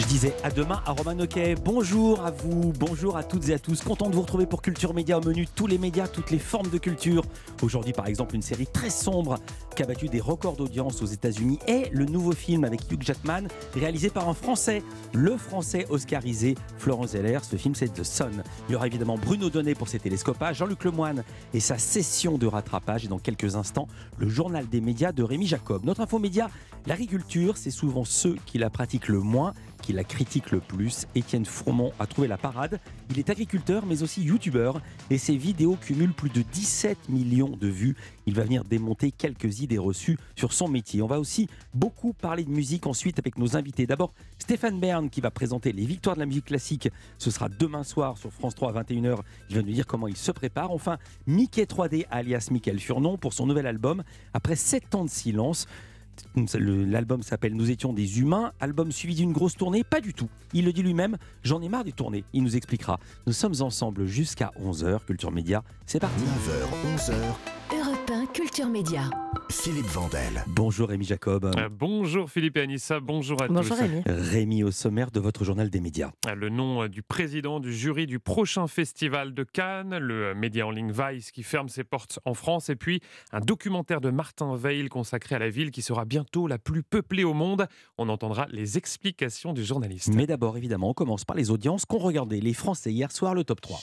Je disais à demain à Roman Oquet. Bonjour à vous, bonjour à toutes et à tous. Content de vous retrouver pour Culture Média au menu tous les médias, toutes les formes de culture. Aujourd'hui, par exemple, une série très sombre qui a battu des records d'audience aux États-Unis et le nouveau film avec Hugh Jackman réalisé par un Français, le Français oscarisé Florence Zeller. Ce film, c'est The Sun. Il y aura évidemment Bruno Donnet pour ses télescopages, Jean-Luc Lemoine et sa session de rattrapage. Et dans quelques instants, le journal des médias de Rémi Jacob. Notre info média, l'agriculture, c'est souvent ceux qui la pratiquent le moins la critique le plus. Étienne Fourmont a trouvé la parade. Il est agriculteur mais aussi youtubeur et ses vidéos cumulent plus de 17 millions de vues. Il va venir démonter quelques idées reçues sur son métier. On va aussi beaucoup parler de musique ensuite avec nos invités. D'abord Stéphane Bern qui va présenter les victoires de la musique classique. Ce sera demain soir sur France 3 à 21h. Il va nous dire comment il se prépare. Enfin, Mickey 3D alias Michael Furnon pour son nouvel album. Après 7 ans de silence, L'album s'appelle Nous étions des humains, album suivi d'une grosse tournée, pas du tout. Il le dit lui-même, j'en ai marre des tournées, il nous expliquera. Nous sommes ensemble jusqu'à 11h, Culture Média, c'est parti. 9h, 11h. Europe 1, Culture Média. Philippe Vandel. Bonjour Rémi Jacob. Euh, bonjour Philippe et Anissa, bonjour à bonjour tous. Rémi. Rémi au sommaire de votre journal des médias. Euh, le nom euh, du président du jury du prochain festival de Cannes, le média en ligne Vice qui ferme ses portes en France et puis un documentaire de Martin Veil consacré à la ville qui sera bientôt la plus peuplée au monde. On entendra les explications du journaliste. Mais d'abord évidemment on commence par les audiences qu'ont regardé les Français hier soir le top 3.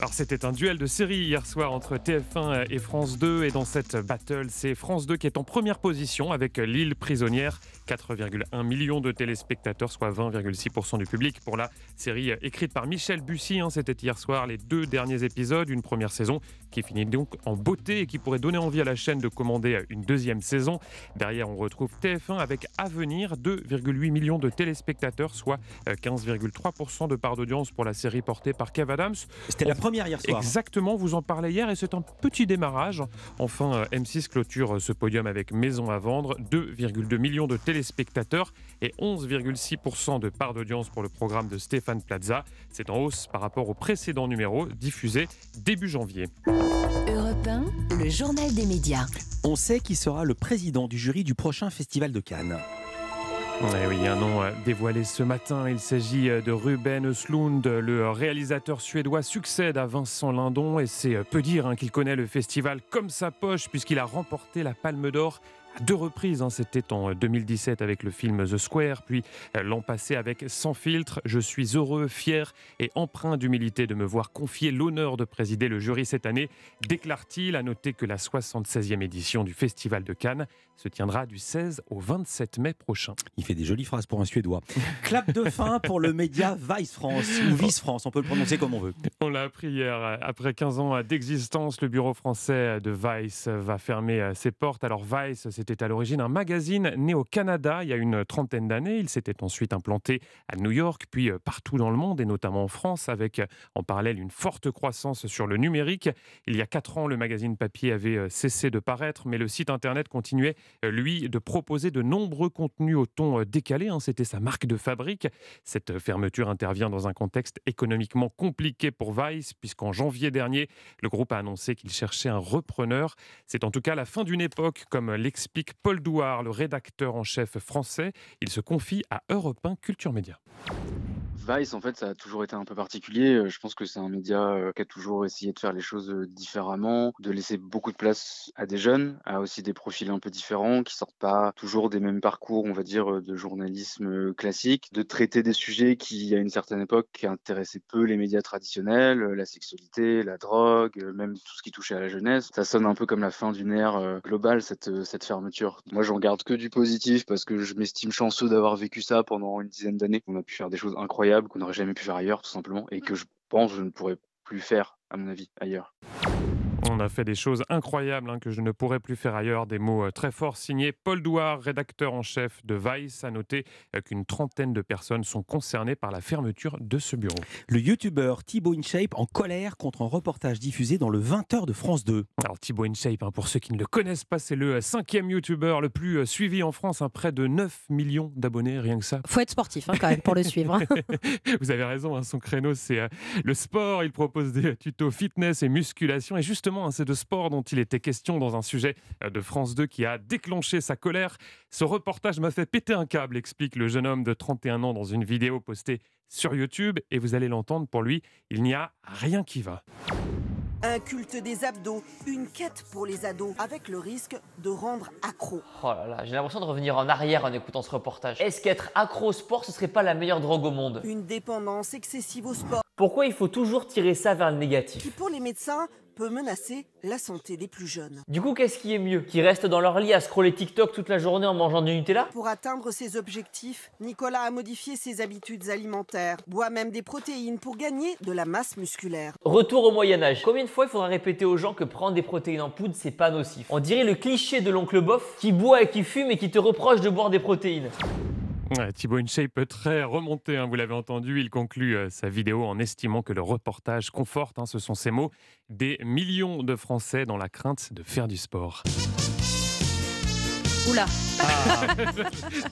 Alors c'était un duel de série hier soir entre TF1 et France 2 et dans cette battle c'est France 2 qui est en première position avec L'île prisonnière, 4,1 millions de téléspectateurs, soit 20,6% du public pour la série écrite par Michel Bussy. Hein. C'était hier soir les deux derniers épisodes, une première saison qui finit donc en beauté et qui pourrait donner envie à la chaîne de commander une deuxième saison. Derrière, on retrouve TF1 avec Avenir, 2,8 millions de téléspectateurs, soit 15,3% de part d'audience pour la série portée par Kev Adams. C'était la première hier soir. Exactement, vous en parlez hier et c'est un petit démarrage. Enfin, M6 clôture ce podium avec Maison à vendre, 2,2 millions de téléspectateurs et 11,6% de part d'audience pour le programme de Stéphane Plaza. C'est en hausse par rapport au précédent numéro diffusé début janvier. Europe 1, le journal des médias. On sait qui sera le président du jury du prochain festival de Cannes. Eh oui, un nom dévoilé ce matin. Il s'agit de Ruben Östlund. Le réalisateur suédois succède à Vincent Lindon et c'est peu dire hein, qu'il connaît le festival comme sa poche puisqu'il a remporté la Palme d'Or deux reprises. Hein. C'était en 2017 avec le film The Square, puis euh, l'an passé avec Sans filtre. Je suis heureux, fier et empreint d'humilité de me voir confier l'honneur de présider le jury cette année, déclare-t-il. À noter que la 76e édition du Festival de Cannes se tiendra du 16 au 27 mai prochain. Il fait des jolies phrases pour un Suédois. Clap de fin pour le média Vice France ou Vice France, on peut le prononcer comme on veut. On l'a appris hier. Après 15 ans d'existence, le bureau français de Vice va fermer ses portes. Alors Vice, c'est c'était à l'origine un magazine né au Canada il y a une trentaine d'années. Il s'était ensuite implanté à New York, puis euh, partout dans le monde, et notamment en France, avec euh, en parallèle une forte croissance sur le numérique. Il y a quatre ans, le magazine papier avait euh, cessé de paraître, mais le site internet continuait, lui, de proposer de nombreux contenus au ton décalé. Hein. C'était sa marque de fabrique. Cette fermeture intervient dans un contexte économiquement compliqué pour Vice, puisqu'en janvier dernier, le groupe a annoncé qu'il cherchait un repreneur. C'est en tout cas la fin d'une époque, comme l'explique Paul Douard, le rédacteur en chef français. Il se confie à Europe 1 Culture Média. Vice, en fait, ça a toujours été un peu particulier. Euh, je pense que c'est un média euh, qui a toujours essayé de faire les choses euh, différemment, de laisser beaucoup de place à des jeunes, à aussi des profils un peu différents, qui sortent pas toujours des mêmes parcours, on va dire, de journalisme classique, de traiter des sujets qui, à une certaine époque, intéressaient peu les médias traditionnels, la sexualité, la drogue, même tout ce qui touchait à la jeunesse. Ça sonne un peu comme la fin d'une ère globale, cette, cette fermeture. Moi, j'en garde que du positif parce que je m'estime chanceux d'avoir vécu ça pendant une dizaine d'années. On a pu faire des choses incroyables qu'on n'aurait jamais pu faire ailleurs, tout simplement, et que je pense je ne pourrais plus faire, à mon avis, ailleurs. A fait des choses incroyables hein, que je ne pourrais plus faire ailleurs. Des mots euh, très forts signés Paul Douard, rédacteur en chef de Vice, a noté euh, qu'une trentaine de personnes sont concernées par la fermeture de ce bureau. Le youtubeur Thibaut InShape en colère contre un reportage diffusé dans le 20h de France 2. Alors Thibaut InShape, hein, pour ceux qui ne le connaissent pas, c'est le euh, cinquième youtubeur le plus suivi en France, hein, près de 9 millions d'abonnés, rien que ça. Faut être sportif quand même pour le suivre. Vous avez raison, son créneau c'est le sport. Il propose des tutos fitness et musculation et justement un c'est de sport dont il était question dans un sujet de France 2 qui a déclenché sa colère. Ce reportage m'a fait péter un câble, explique le jeune homme de 31 ans dans une vidéo postée sur YouTube. Et vous allez l'entendre, pour lui, il n'y a rien qui va. Un culte des abdos, une quête pour les ados, avec le risque de rendre accro. Oh là là, j'ai l'impression de revenir en arrière en écoutant ce reportage. Est-ce qu'être accro au sport, ce serait pas la meilleure drogue au monde? Une dépendance excessive au sport, Pourquoi il faut toujours tirer ça vers le qui négatif pour les médecins peut menacer la santé des plus jeunes. Du coup, qu'est-ce qui est mieux Qui restent dans leur lit à scroller TikTok toute la journée en mangeant du Nutella? Pour atteindre ses objectifs, Nicolas a modifié ses habitudes alimentaires, boit même des protéines pour gagner de la masse musculaire. Retour au Moyen-Âge. Combien de fois il faudra répéter aux gens que prendre des protéines en poudre, c'est pas nocif? On dirait le cliché de l'oncle bof qui boit et qui fume et qui te reproche de boire des protéines. Ouais, Thibaut InShape très remonté, hein, vous l'avez entendu. Il conclut euh, sa vidéo en estimant que le reportage conforte, hein, ce sont ses mots, des millions de Français dans la crainte de faire du sport. Oula,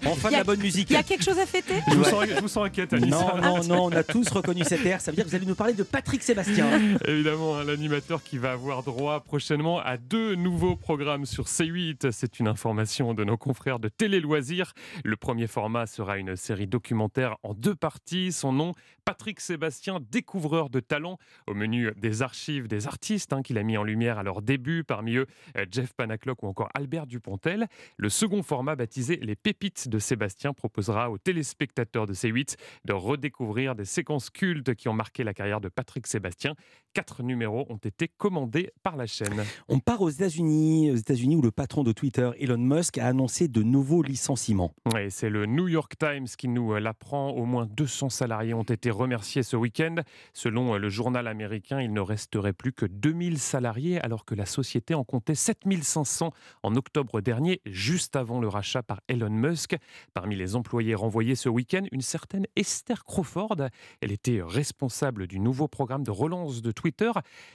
Enfin de Y a- la bonne musique. il y a quelque chose à fêter Je vous, sens, je vous sens inquiète, Anissa. Non, non, non, on a tous reconnu cet air. Ça veut dire que vous allez nous parler de Patrick Sébastien. Évidemment, hein, l'animateur qui va avoir droit prochainement à deux nouveaux programmes sur C8. C'est une information de nos confrères de Télé Loisirs. Le premier format sera une série documentaire en deux parties. Son nom, Patrick Sébastien, découvreur de talent. Au menu des archives des artistes hein, qu'il a mis en lumière à leur début, parmi eux euh, Jeff Panaclock ou encore Albert Dupontel. Le second format, baptisé Les Pépites de Sébastien, proposera aux téléspectateurs de C8 de redécouvrir des séquences cultes qui ont marqué la carrière de Patrick Sébastien. Quatre numéros ont été commandés par la chaîne. On part aux États-Unis, aux États-Unis où le patron de Twitter, Elon Musk, a annoncé de nouveaux licenciements. C'est le New York Times qui nous euh, l'apprend. Au moins 200 salariés ont été remerciés ce week-end. Selon euh, le journal américain, il ne resterait plus que 2000 salariés alors que la société en comptait 7500 en octobre dernier, juste avant le rachat par Elon Musk. Parmi les employés renvoyés ce week-end, une certaine Esther Crawford. Elle était responsable du nouveau programme de relance de Twitter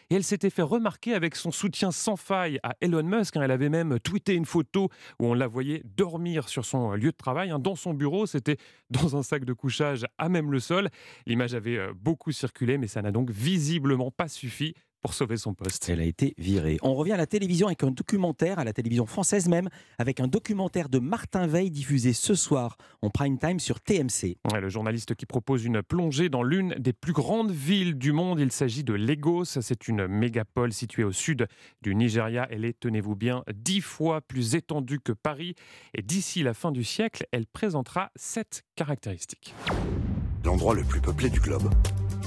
et elle s'était fait remarquer avec son soutien sans faille à Elon Musk. hein. Elle avait même tweeté une photo où on la voyait dormir sur son lieu de travail, hein, dans son bureau. C'était dans un sac de couchage à même le sol. L'image avait euh, beaucoup circulé, mais ça n'a donc visiblement pas suffi pour sauver son poste. Elle a été virée. On revient à la télévision avec un documentaire, à la télévision française même, avec un documentaire de Martin Veil diffusé ce soir en prime time sur TMC. Ouais, le journaliste qui propose une plongée dans l'une des plus grandes villes du monde. Il s'agit de Lagos. C'est une mégapole située au sud du Nigeria. Elle est, tenez-vous bien, dix fois plus étendue que Paris. Et d'ici la fin du siècle, elle présentera sept caractéristiques. L'endroit le plus peuplé du globe,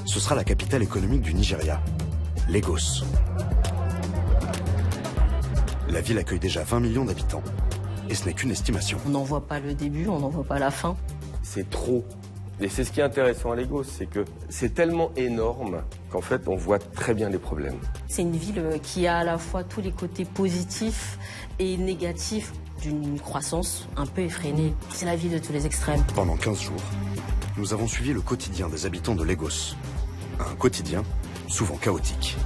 ce sera la capitale économique du Nigeria, Lagos. La ville accueille déjà 20 millions d'habitants. Et ce n'est qu'une estimation. On n'en voit pas le début, on n'en voit pas la fin. c'est trop. Et c'est ce qui est intéressant à Lagos, c'est que c'est tellement énorme qu'en fait on voit très bien les problèmes. C'est une ville euh, qui a à la fois tous les côtés positifs et négatifs d'une croissance un peu effrénée. C'est la ville de tous les extrêmes. Pendant 15 jours, nous avons suivi le quotidien des habitants de Lagos. Un quotidien souvent chaotique.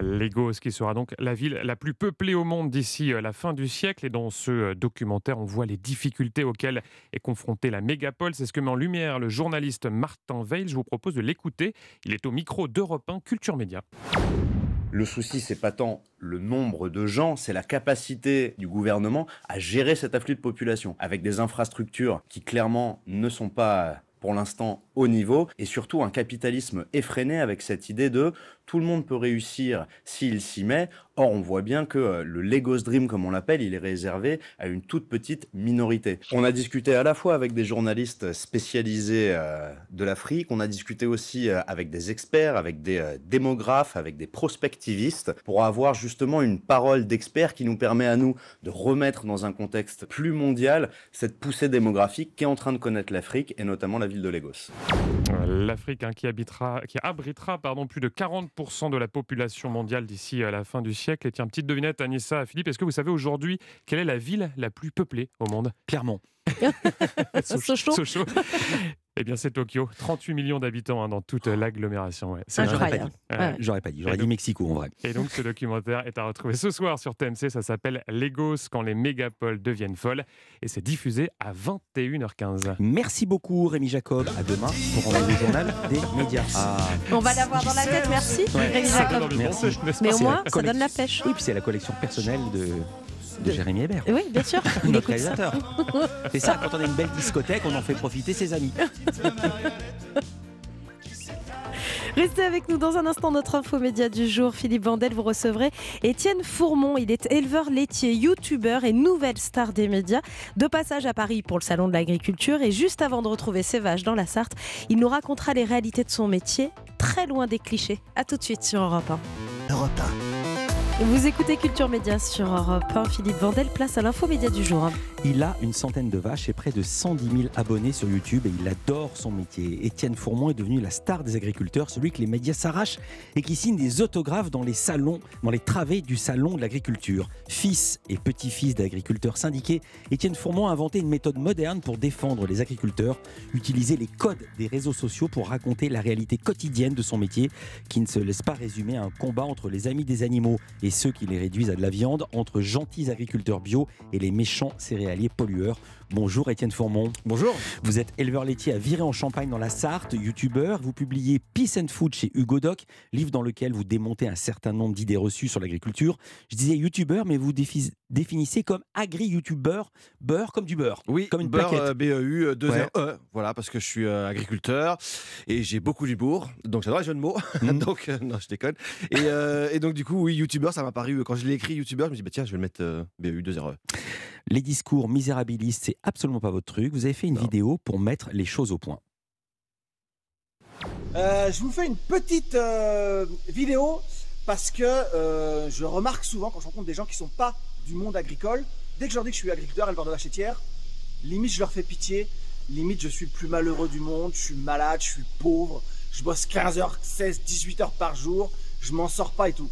Lagos, qui sera donc la ville la plus peuplée au monde d'ici euh, la fin du siècle. Et dans ce euh, documentaire, on voit les difficultés auxquelles est confrontée la mégapole. C'est ce que met en lumière le journaliste Martin Veil. Je vous propose de l'écouter. Il est au micro d'Europe 1 Culture Média. Le souci, c'est pas tant le nombre de gens, c'est la capacité du gouvernement à gérer cet afflux de population avec des infrastructures qui clairement ne sont pas pour l'instant au niveau et surtout un capitalisme effréné avec cette idée de tout le monde peut réussir s'il s'y met. Or, on voit bien que euh, le Lagos Dream, comme on l'appelle, il est réservé à une toute petite minorité. On a discuté à la fois avec des journalistes spécialisés euh, de l'Afrique, on a discuté aussi euh, avec des experts, avec des démographes, avec des prospectivistes, pour avoir justement une parole d'expert qui nous permet à nous de remettre dans un contexte plus mondial cette poussée démographique qu'est en train de connaître l'Afrique et notamment la ville de Lagos. L'Afrique hein, qui, qui abritera pardon, plus de 40% de la population mondiale d'ici à la fin du siècle. Et tiens, petite devinette, Anissa, Philippe, est-ce que vous savez aujourd'hui quelle est la ville la plus peuplée au monde? Clermont. Sochaux. Sochaux. Eh bien, c'est Tokyo. 38 millions d'habitants hein, dans toute l'agglomération. Ouais. Ah, j'aurais pas dit. Ouais. J'aurais pas dit. J'aurais dit Mexico en vrai. Et donc, ce documentaire est à retrouver ce soir sur TMC. Ça s'appelle Legos quand les mégapoles deviennent folles. Et c'est diffusé à 21h15. Merci beaucoup Rémi Jacob. À demain pour le journal des médias. Ah, On va l'avoir dans la tête, merci. Ouais. Rémi Jacob. Merci. Mais au C'est moins, ça donne la pêche. Oui, puis c'est la collection personnelle de, de Jérémy Hébert. Oui, bien sûr. Il Notre réalisateur. C'est ça, quand on a une belle discothèque, on en fait profiter ses amis. Restez avec nous dans un instant. Notre info média du jour, Philippe Vandel, vous recevrez Étienne Fourmont. Il est éleveur laitier, youtubeur et nouvelle star des médias. De passage à Paris pour le salon de l'agriculture et juste avant de retrouver ses vaches dans la Sarthe, il nous racontera les réalités de son métier, très loin des clichés. A tout de suite sur Europe 1. Europe Vous écoutez Culture Média sur Europe 1. Philippe Vandel, place à l'info média du jour. Il a une centaine de vaches et près de 110 000 abonnés sur YouTube et il adore son métier. Étienne Fourmont est devenu la star des agriculteurs, celui que les médias s'arrachent et qui signe des autographes dans les salons, dans les travées du salon de l'agriculture. Fils et petit-fils d'agriculteurs syndiqués, Étienne Fourmont a inventé une méthode moderne pour défendre les agriculteurs, utiliser les codes des réseaux sociaux pour raconter la réalité quotidienne de son métier qui ne se laisse pas résumer à un combat entre les amis des animaux et ceux qui les réduisent à de la viande, entre gentils agriculteurs bio et les méchants céréaliers pollueurs. Bonjour Étienne Fourmont. Bonjour. Vous êtes éleveur laitier à Viré-en-Champagne dans la Sarthe, youtubeur. Vous publiez Peace and Food chez Hugo Doc, livre dans lequel vous démontez un certain nombre d'idées reçues sur l'agriculture. Je disais youtubeur, mais vous défi- définissez comme agri-youtubeur, beurre comme du beurre. Oui, comme une beurre, plaquette. euh, BEU, euh, 2 Ouais. RE, voilà, parce que je suis euh, agriculteur et j'ai beaucoup d'humour, donc j'adore les jeux de mots, donc euh, non, je déconne. Et, euh, et donc du coup, oui, youtubeur, ça m'a paru, euh, quand je l'ai écrit youtubeur, je me dis, bah, tiens, je vais le mettre euh, BEU, 2 RE. Les discours misérabilistes, c'est absolument pas votre truc. Vous avez fait une vidéo pour mettre les choses au point. Euh, je vous fais une petite euh, vidéo parce que euh, je remarque souvent quand je rencontre des gens qui sont pas du monde agricole, dès que je leur dis que je suis agriculteur, éleveur de vaches laitières, limite je leur fais pitié, limite je suis le plus malheureux du monde, je suis malade, je suis pauvre, je bosse 15 heures, 16, 18 heures par jour, je m'en sors pas et tout.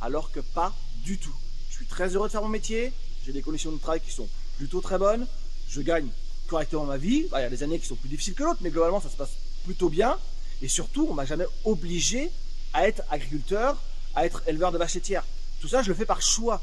Alors que pas du tout. Je suis très heureux de faire mon métier, j'ai des conditions de travail qui sont plutôt très bonnes, je gagne correctement ma vie. Bah, Il y a des années qui sont plus difficiles que l'autre, mais globalement ça se passe plutôt bien. Et surtout, on m'a jamais obligé à être agriculteur, à être éleveur de vaches laitières. Tout ça, je le fais par choix.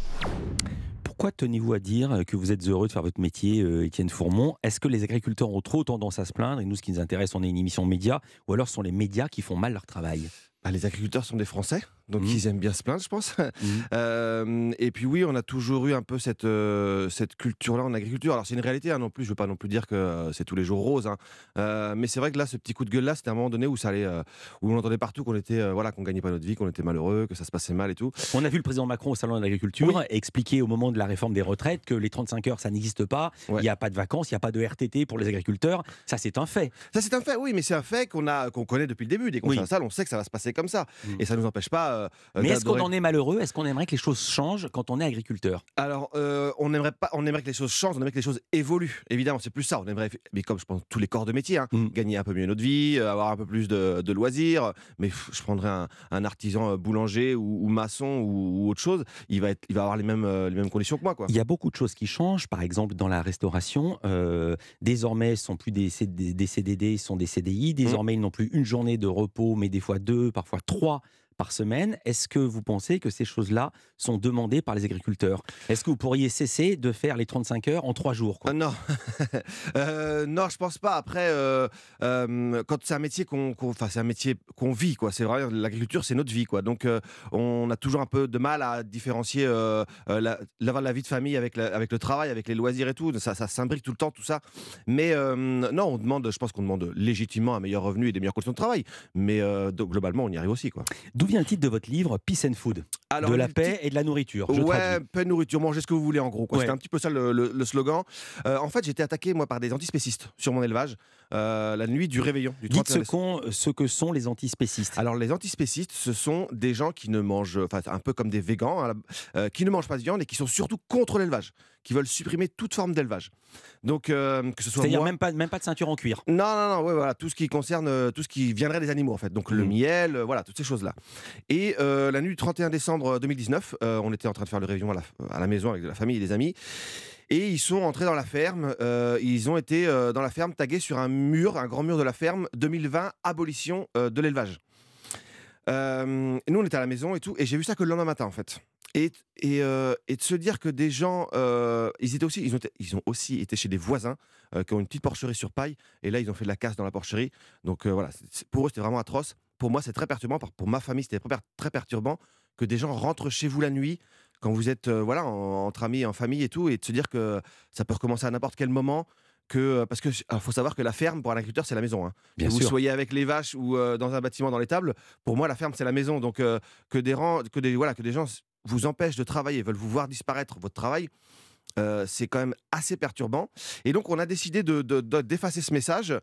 Pourquoi tenez-vous à dire que vous êtes heureux de faire votre métier, euh, Étienne Fourmont? Est-ce que les agriculteurs ont trop tendance à se plaindre Et nous, ce qui nous intéresse, on est une émission média, ou alors ce sont les médias qui font mal leur travail? Bah, les agriculteurs sont des Français, donc Mmh. ils aiment bien se plaindre, je pense. Euh, et puis oui, on a toujours eu un peu cette, euh, cette culture-là en agriculture. Alors c'est une réalité, hein, non plus. Je veux pas non plus dire que euh, c'est tous les jours rose, hein. Euh, mais c'est vrai que là, ce petit coup de gueule-là, c'était un moment donné où ça allait, où on entendait partout qu'on était, voilà, qu'on gagnait pas notre vie, qu'on était malheureux, que ça se passait mal et tout. On a vu le président Macron au salon de l'agriculture expliquer au moment de la réforme des retraites que les 35 heures, ça n'existe pas. Il n'y a pas de vacances, il n'y a pas de RTT pour les agriculteurs. Ça, c'est un fait. Ça, c'est un fait, oui, mais c'est un fait qu'on a, qu'on connaît depuis le début. Dès qu'on Oui. on sait que ça va se passer comme ça, et ça nous empêche pas. Euh, Mais est-ce qu'on en est malheureux? Est-ce qu'on aimerait que les choses changent quand on est agriculteur? Alors, euh, on aimerait pas, on aimerait que les choses changent, on aimerait que les choses évoluent. Évidemment, c'est plus ça. On aimerait, mais comme je pense tous les corps de métier, hein, Mm. gagner un peu mieux notre vie, euh, avoir un peu plus de, de loisirs. Mais pff, je prendrais un, un artisan boulanger ou, ou maçon ou, ou autre chose. Il va être, il va avoir les mêmes, les mêmes conditions que moi, quoi. Il y a beaucoup de choses qui changent. Par exemple, dans la restauration, euh, désormais, ce sont plus des, C- des- des CDD, ce sont des CDI. Désormais, ils n'ont plus une journée de repos, mais des fois deux, parfois trois par semaine. Est-ce que vous pensez que ces choses-là sont demandées par les agriculteurs? Est-ce que vous pourriez cesser de faire les 35 heures en trois jours quoi? Ah non, Euh, non, je pense pas. Après, euh, euh, quand c'est un métier qu'on, enfin, c'est un métier qu'on vit, quoi. C'est vrai, l'agriculture, c'est notre vie, quoi. Donc, euh, on a toujours un peu de mal à différencier euh, euh, la, la, la vie de famille avec, la- avec le travail, avec les loisirs et tout. Ça, ça s'imbrique tout le temps, tout ça. Mais euh, non, on demande, je pense qu'on demande légitimement un meilleur revenu et des meilleures conditions de travail. Mais euh, globalement, on y arrive aussi, quoi. D'où le titre de votre livre Peace and Food Alors, De la paix et de la nourriture. Je ouais, traduis. paix, nourriture, mangez ce que vous voulez en gros. Ouais. C'était un petit peu ça le, le- le slogan. Euh, en fait, j'étais attaqué moi par des antispécistes sur mon élevage euh, la nuit du réveillon. Du Dites 31 ce, qu'on- ce que sont les antispécistes. Alors les antispécistes, ce sont des gens qui ne mangent, enfin un peu comme des végans, hein, euh, qui ne mangent pas de viande et qui sont surtout contre l'élevage, qui veulent supprimer toute forme d'élevage. Donc euh, que ce soit C'est-à-dire même pas, même pas de ceinture en cuir. non, non, non, ouais, voilà, tout ce qui concerne, euh, tout ce qui viendrait des animaux en fait. Donc le Mhm. miel, euh, voilà, toutes ces choses-là. Et euh, la nuit du 31 décembre 2019, euh, on était en train de faire le réveillon à la, à la maison avec de la famille et des amis. Et ils sont entrés dans la ferme. euh, ils ont été euh, dans la ferme tagués sur un mur, un grand mur de la ferme 2020, abolition euh, de l'élevage. Nous, on était à la maison et tout. Et j'ai vu ça que le lendemain matin, en fait. Et, et, euh, et de se dire que des gens, euh, ils, étaient aussi, ils, ont ils ont aussi été chez des voisins euh, qui ont une petite porcherie sur paille. Et là, ils ont fait de la casse dans la porcherie. Donc voilà, pour eux, c'était vraiment atroce. Pour moi, c'est très perturbant. Pour- ma famille, c'était très, perturbant que des gens rentrent chez vous la nuit quand vous êtes voilà en- entre amis, en famille et tout, et de se dire que ça peut recommencer à n'importe quel moment. Que, parce que faut savoir que la ferme pour un agriculteur c'est la maison. hein. Bien que vous soyez avec les vaches ou euh, dans un bâtiment dans l'étable, pour moi la ferme c'est la maison. Donc euh, que des rangs, que des voilà que des gens vous empêchent de travailler, veulent vous voir disparaître votre travail. euh, c'est quand même assez perturbant. Et donc, on a décidé de- de- de- d'effacer ce message.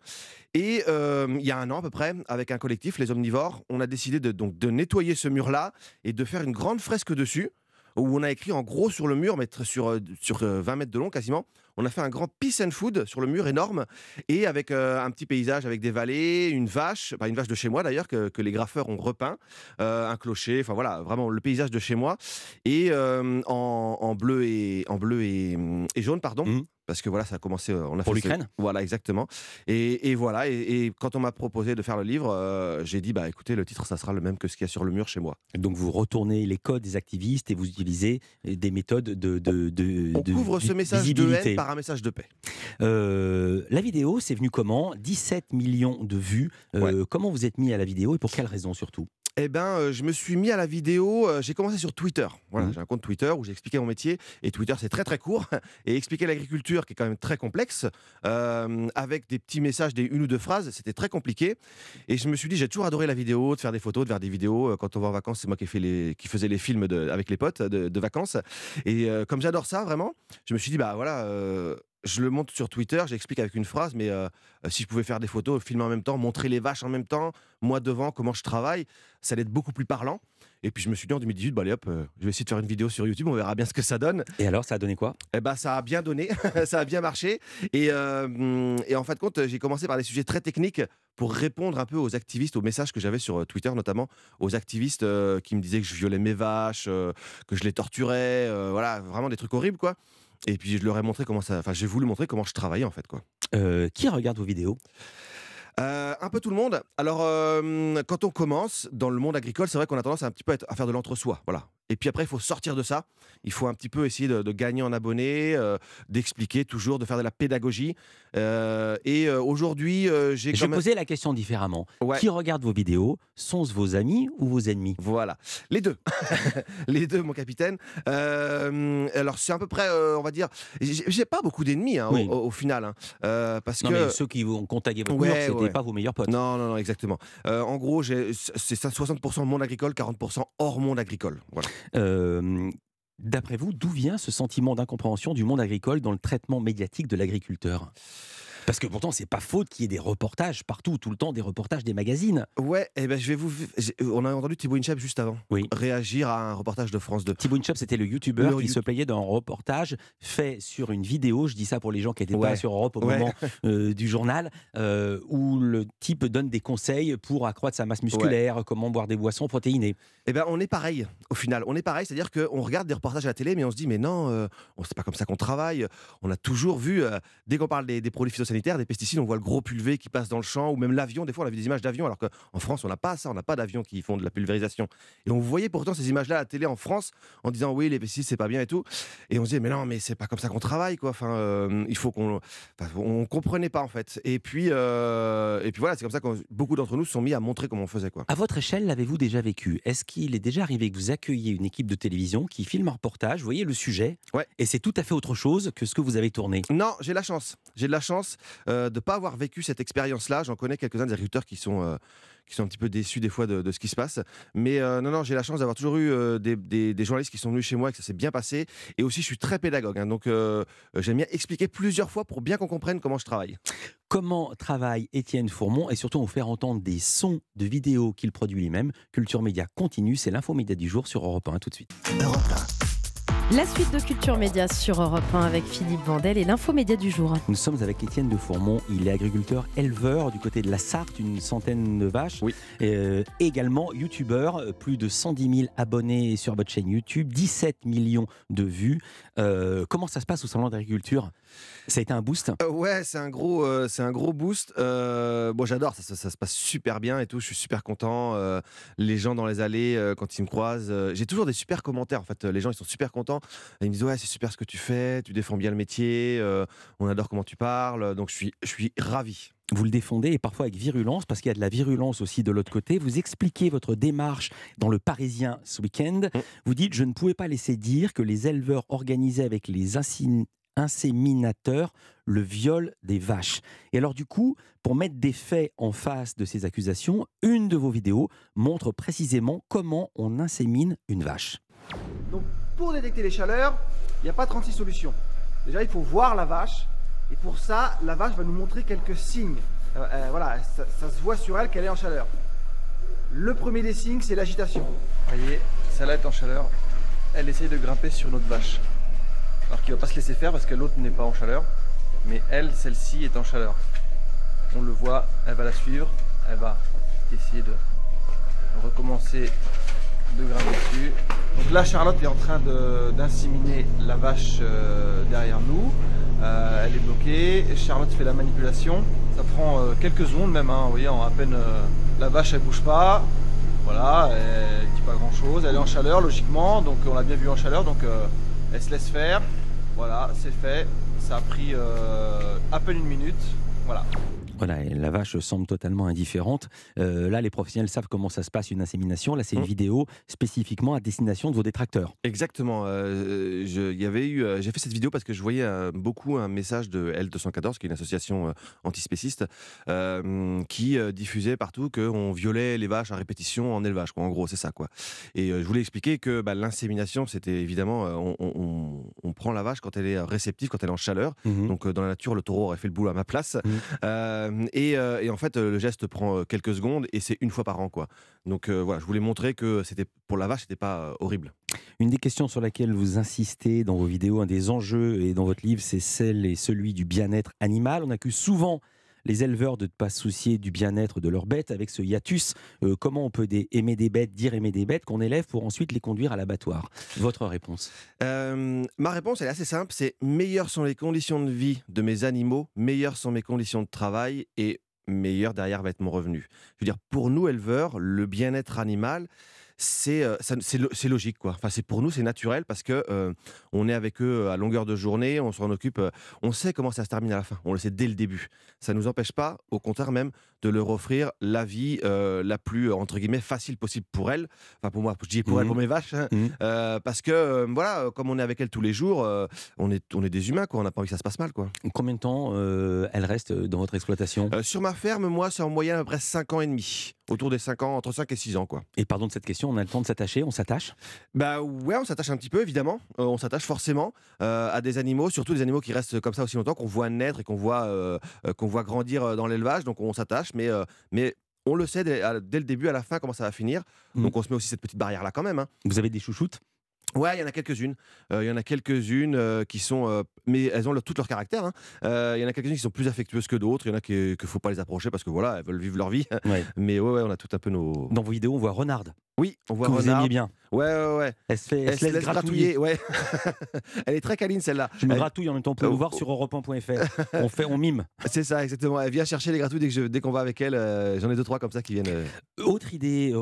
Et euh, il y a un an à peu près, avec un collectif, les Omnivores, on a décidé de, donc, de nettoyer ce mur-là et de faire une grande fresque dessus, où on a écrit en gros sur le mur, mais sur, euh, sur euh, 20 mètres de long quasiment, on a fait un grand peace and food sur le mur énorme, et avec euh, un petit paysage avec des vallées, une vache, une vache de chez moi d'ailleurs, que, les graffeurs ont repeint, euh, un clocher, enfin voilà, vraiment le paysage de chez moi, et euh, en, bleu et, en bleu et, et jaune, pardon. Parce que voilà, ça a commencé. euh, On a Pour ce- l'Ukraine Voilà, exactement. Et, et voilà. Et, et quand on m'a proposé de faire le livre, euh, j'ai dit bah écoutez, le titre, ça sera le même que ce qu'il y a sur le mur chez moi. Donc vous retournez les codes des activistes et vous utilisez des méthodes de, de, de, On de couvre ce message de haine par un message de paix. Euh, la vidéo, c'est venu comment? 17 millions de vues. Euh, Comment vous êtes mis à la vidéo et pour quelles raisons surtout? Eh ben, euh, je me suis mis à la vidéo. euh, j'ai commencé sur Twitter. Voilà, Mmh. j'ai un compte Twitter où j'ai expliqué mon métier. Et Twitter, c'est très très court. Et expliquer l'agriculture, qui est quand même très complexe, euh, avec des petits messages, des une ou deux phrases, c'était très compliqué. Et je me suis dit, j'ai toujours adoré la vidéo, de faire des photos, de faire des vidéos. Quand on va en vacances, c'est moi qui, fait les, qui faisais les films de- avec les potes de, de vacances. Et euh, comme j'adore ça, vraiment, je me suis dit, bah voilà. euh, je le monte sur Twitter, j'explique avec une phrase, mais euh, euh, si je pouvais faire des photos, filmer en même temps, montrer les vaches en même temps, moi devant, comment je travaille, ça allait être beaucoup plus parlant. Et puis je me suis dit en 2018, bah allez hop, euh, je vais essayer de faire une vidéo sur YouTube, on verra bien ce que ça donne. Et alors, ça a donné quoi? Eh ben, ça a bien donné, ça a bien marché. Et, euh, et en fin de compte, j'ai commencé par des sujets très techniques pour répondre un peu aux activistes, aux messages que j'avais sur Twitter, notamment aux activistes qui me disaient que je violais mes vaches, que je les torturais, voilà, vraiment des trucs horribles, quoi. Et puis je leur ai montré comment ça, enfin j'ai voulu montrer comment je travaillais en fait, quoi. Euh, Qui regarde vos vidéos? Euh, un peu tout le monde. Alors, euh, quand on commence dans le monde agricole, c'est vrai qu'on a tendance à un petit peu à faire de l'entre-soi. Voilà. Et puis après, il faut sortir de ça. Il faut un petit peu essayer de, de gagner en abonnés, euh, d'expliquer toujours, de faire de la pédagogie. Euh, et euh, aujourd'hui, j'ai Je vais même... poser la question différemment. Ouais. Qui regarde vos vidéos Sont-ce vos amis ou vos ennemis? Voilà, les deux. les deux, mon capitaine. Alors, c'est à peu près, on va dire, j'ai pas beaucoup d'ennemis hein, Oui. au, final. hein. Parce Non, que... mais ceux qui vont contacter votre Ouais, c'était ouais. pas vos meilleurs potes. Non, non, non, exactement. En gros, c'est ça, 60% monde agricole, 40% hors monde agricole. Voilà. D'après vous, d'où vient ce sentiment d'incompréhension du monde agricole dans le traitement médiatique de l'agriculteur? Parce que pourtant, c'est pas faute qu'il y ait des reportages partout, tout le temps, des reportages des magazines. Ouais, et ben je vais vous. On a entendu Thibaut Inchep juste avant Oui. réagir à un reportage de France 2. Thibaut Inchep, c'était le youtubeur qui you- se plaignait d'un reportage fait sur une vidéo, je dis ça pour les gens qui n'étaient Ouais. pas sur Europe au Ouais. moment euh, du journal, euh, où le type donne des conseils pour accroître sa masse musculaire, comment boire des boissons protéinées. Eh ben, on est pareil au final. On est pareil, c'est-à-dire qu'on regarde des reportages à la télé, mais on se dit, mais non, euh, c'est pas comme ça qu'on travaille. On a toujours vu, euh, dès qu'on parle des, des produits phytosanitaires, des pesticides, on voit le gros pulvé qui passe dans le champ, ou même l'avion. Des fois, on a vu des images d'avions, alors qu'en France, on n'a pas ça, on n'a pas d'avions qui font de la pulvérisation. Et on voyait pourtant ces images-là à la télé en France, en disant, oui, les pesticides, c'est pas bien et tout. Et on se disait, mais non, mais c'est pas comme ça qu'on travaille, quoi. Enfin, euh, il faut qu'on. Enfin, on comprenait pas, en fait. Et puis, euh, et puis voilà, c'est comme ça que beaucoup d'entre nous se sont mis à montrer comment on faisait, quoi. À votre échelle, l'avez-vous déjà vécu? Est-ce qu'il est déjà arrivé que vous accueilliez une équipe de télévision qui filme un reportage, vous voyez le sujet, et c'est tout à fait autre chose que ce que vous avez tourné? Non, j'ai la chance. J'ai de la chance euh, de ne pas avoir vécu cette expérience-là. J'en connais quelques-uns des agriculteurs qui sont, euh, qui sont un petit peu déçus des fois de, de ce qui se passe. Mais euh, non, non, j'ai la chance d'avoir toujours eu euh, des, des- des journalistes qui sont venus chez moi et que ça s'est bien passé. Et aussi, je suis très pédagogue. hein. donc, euh, j'aime bien expliquer plusieurs fois pour bien qu'on comprenne comment je travaille. Comment travaille Étienne Fourmont et surtout vous faire entendre des sons de vidéos qu'il produit lui-même Culture Média continue, c'est l'info média du jour sur Europe 1. À tout de suite. La suite de Culture Média sur Europe 1 avec Philippe Vandel et l'info média du jour. Nous sommes avec Étienne de Fourmont. Il est agriculteur éleveur du côté de la Sarthe, une centaine de vaches. Oui. Euh, également youtubeur, plus de 110 000 abonnés sur votre chaîne YouTube, 17 millions de vues. Euh, comment ça se passe au salon d'agriculture? Ça a été un boost? Euh, ouais, c'est un gros, euh, c'est un gros boost. Euh, bon, j'adore, ça, ça- ça se passe super bien et tout. Je suis super content. Les gens dans les allées, quand ils me croisent, j'ai toujours des super commentaires. En fait, les gens ils sont super contents. Ils me disent ouais, c'est super ce que tu fais. Tu défends bien le métier. on adore comment tu parles. Donc je suis, je suis ravi. Vous le défendez et parfois avec virulence, parce qu'il y a de la virulence aussi de l'autre côté. Vous expliquez votre démarche dans Le Parisien ce week-end. Vous dites Je ne pouvais pas laisser dire que les éleveurs organisaient avec les inséminateurs le viol des vaches. Et alors, du coup, pour mettre des faits en face de ces accusations, une de vos vidéos montre précisément comment on insémine une vache. Donc, pour détecter les chaleurs, il n'y a pas 36 solutions. Déjà, il faut voir la vache. Et pour ça, la vache va nous montrer quelques signes. Euh, euh, voilà, ça, ça se voit sur elle qu'elle est en chaleur. Le premier des signes, c'est l'agitation. Vous voyez, celle-là est en chaleur. Elle essaye de grimper sur notre vache. Alors qu'il va pas se laisser faire parce que l'autre n'est pas en chaleur. Mais elle, celle-ci, est en chaleur. On le voit, elle va la suivre. Elle va essayer de recommencer de grimper dessus. Donc là, Charlotte est en train d'inséminer la vache euh, derrière nous. Euh, elle est bloquée. Charlotte fait la manipulation. Ça prend euh, quelques secondes même. hein. Vous voyez, à peine la vache, elle bouge pas. Voilà, elle dit pas grand chose. Elle est en chaleur, logiquement. Donc on l'a bien vu en chaleur. Donc elle se laisse faire. Voilà, c'est fait. Ça a pris euh, à peine une minute. Voilà. Voilà, et la vache semble totalement indifférente. Euh, là, les professionnels savent comment ça se passe une insémination. Là, c'est une Mm. vidéo spécifiquement à destination de vos détracteurs. Exactement. euh, je- il y avait eu, euh, j'ai fait cette vidéo parce que je voyais euh, beaucoup un message de L214, qui est une association antispéciste, qui diffusait partout qu'on violait les vaches à répétition en élevage. Quoi. En gros, c'est ça. Quoi. Et je voulais expliquer que bah, l'insémination, c'était évidemment, on, on- on- on prend la vache quand elle est réceptive, quand elle est en chaleur. Mhm. Donc dans la nature, le taureau aurait fait le boulot à ma place. Mhm. Euh, et, euh, et en fait, le geste prend euh, quelques secondes et c'est une fois par an. Quoi. Donc voilà, je voulais montrer que c'était pour la vache, c'était pas horrible. Une des questions sur laquelle vous insistez dans vos vidéos, un des enjeux et dans votre livre, c'est celle et celui du bien-être animal. On accuse souvent les éleveurs de ne pas se soucier du bien-être de leurs bêtes avec ce hiatus. Euh, comment on peut aimer des bêtes, dire aimer des bêtes qu'on élève pour ensuite les conduire à l'abattoir? Votre réponse Euh, ma réponse elle est assez simple, c'est meilleures sont les conditions de vie de mes animaux, meilleures sont mes conditions de travail et meilleur derrière va être mon revenu. Je veux dire, pour nous éleveurs, le bien-être animal, c'est euh, c'est logique quoi. Enfin, c'est pour nous c'est naturel parce que euh, on est avec eux à longueur de journée, on s'en occupe, euh, on sait comment ça se termine à la fin, on le sait dès le début. Ça nous empêche pas, au contraire même, de leur offrir la vie euh, la plus entre guillemets facile possible pour elles. Enfin pour moi, je dis pour elles, pour mes vaches, hein. Mhm. Euh, parce que euh, voilà, euh, comme on est avec elles tous les jours, euh, on est on est des humains quoi. On n'a pas envie que ça se passe mal quoi. Combien de temps euh, elle reste dans votre exploitation? Euh, sur ma ferme, moi, c'est en moyenne à peu près 5 ans et demi. Autour des 5 ans, entre 5 et 6 ans, quoi. Et pardon de cette question, on a le temps de s'attacher, on s'attache? Bah ouais, on s'attache un petit peu, évidemment. Euh, on s'attache forcément euh, à des animaux, surtout des animaux qui restent comme ça aussi longtemps, qu'on voit naître et qu'on voit, euh, euh, qu'on voit grandir euh, dans l'élevage. Donc on s'attache, mais, euh, mais on le sait dès, le début à la fin comment ça va finir. Mhm. Donc on se met aussi cette petite barrière-là quand même. hein. Vous avez des chouchoutes? Ouais, il y en a quelques-unes. Euh, Il y en a quelques-unes euh, qui sont. euh, mais elles ont leur- tout leur caractère. hein. Il y en a quelques-unes qui sont plus affectueuses que d'autres. Il y en a qu'il ne faut pas les approcher parce que voilà, elles veulent vivre leur vie. Ouais. Mais ouais, ouais, on a tout un peu nos. Dans vos vidéos, on voit Renard. Oui, on voit que vous Renard. aimiez bien. Ouais, ouais, ouais. Elle se, fait, elle Elle se laisse gratouiller. ouais. Elle est très câline celle-là. Je me Elle- gratouille en même temps, on peut Oh, voir oh. sur europe1.fr. on, fait, on mime. C'est ça, exactement. Elle vient chercher les gratouilles dès que je- dès qu'on va avec elle. J'en ai deux trois comme ça qui viennent. Autre idée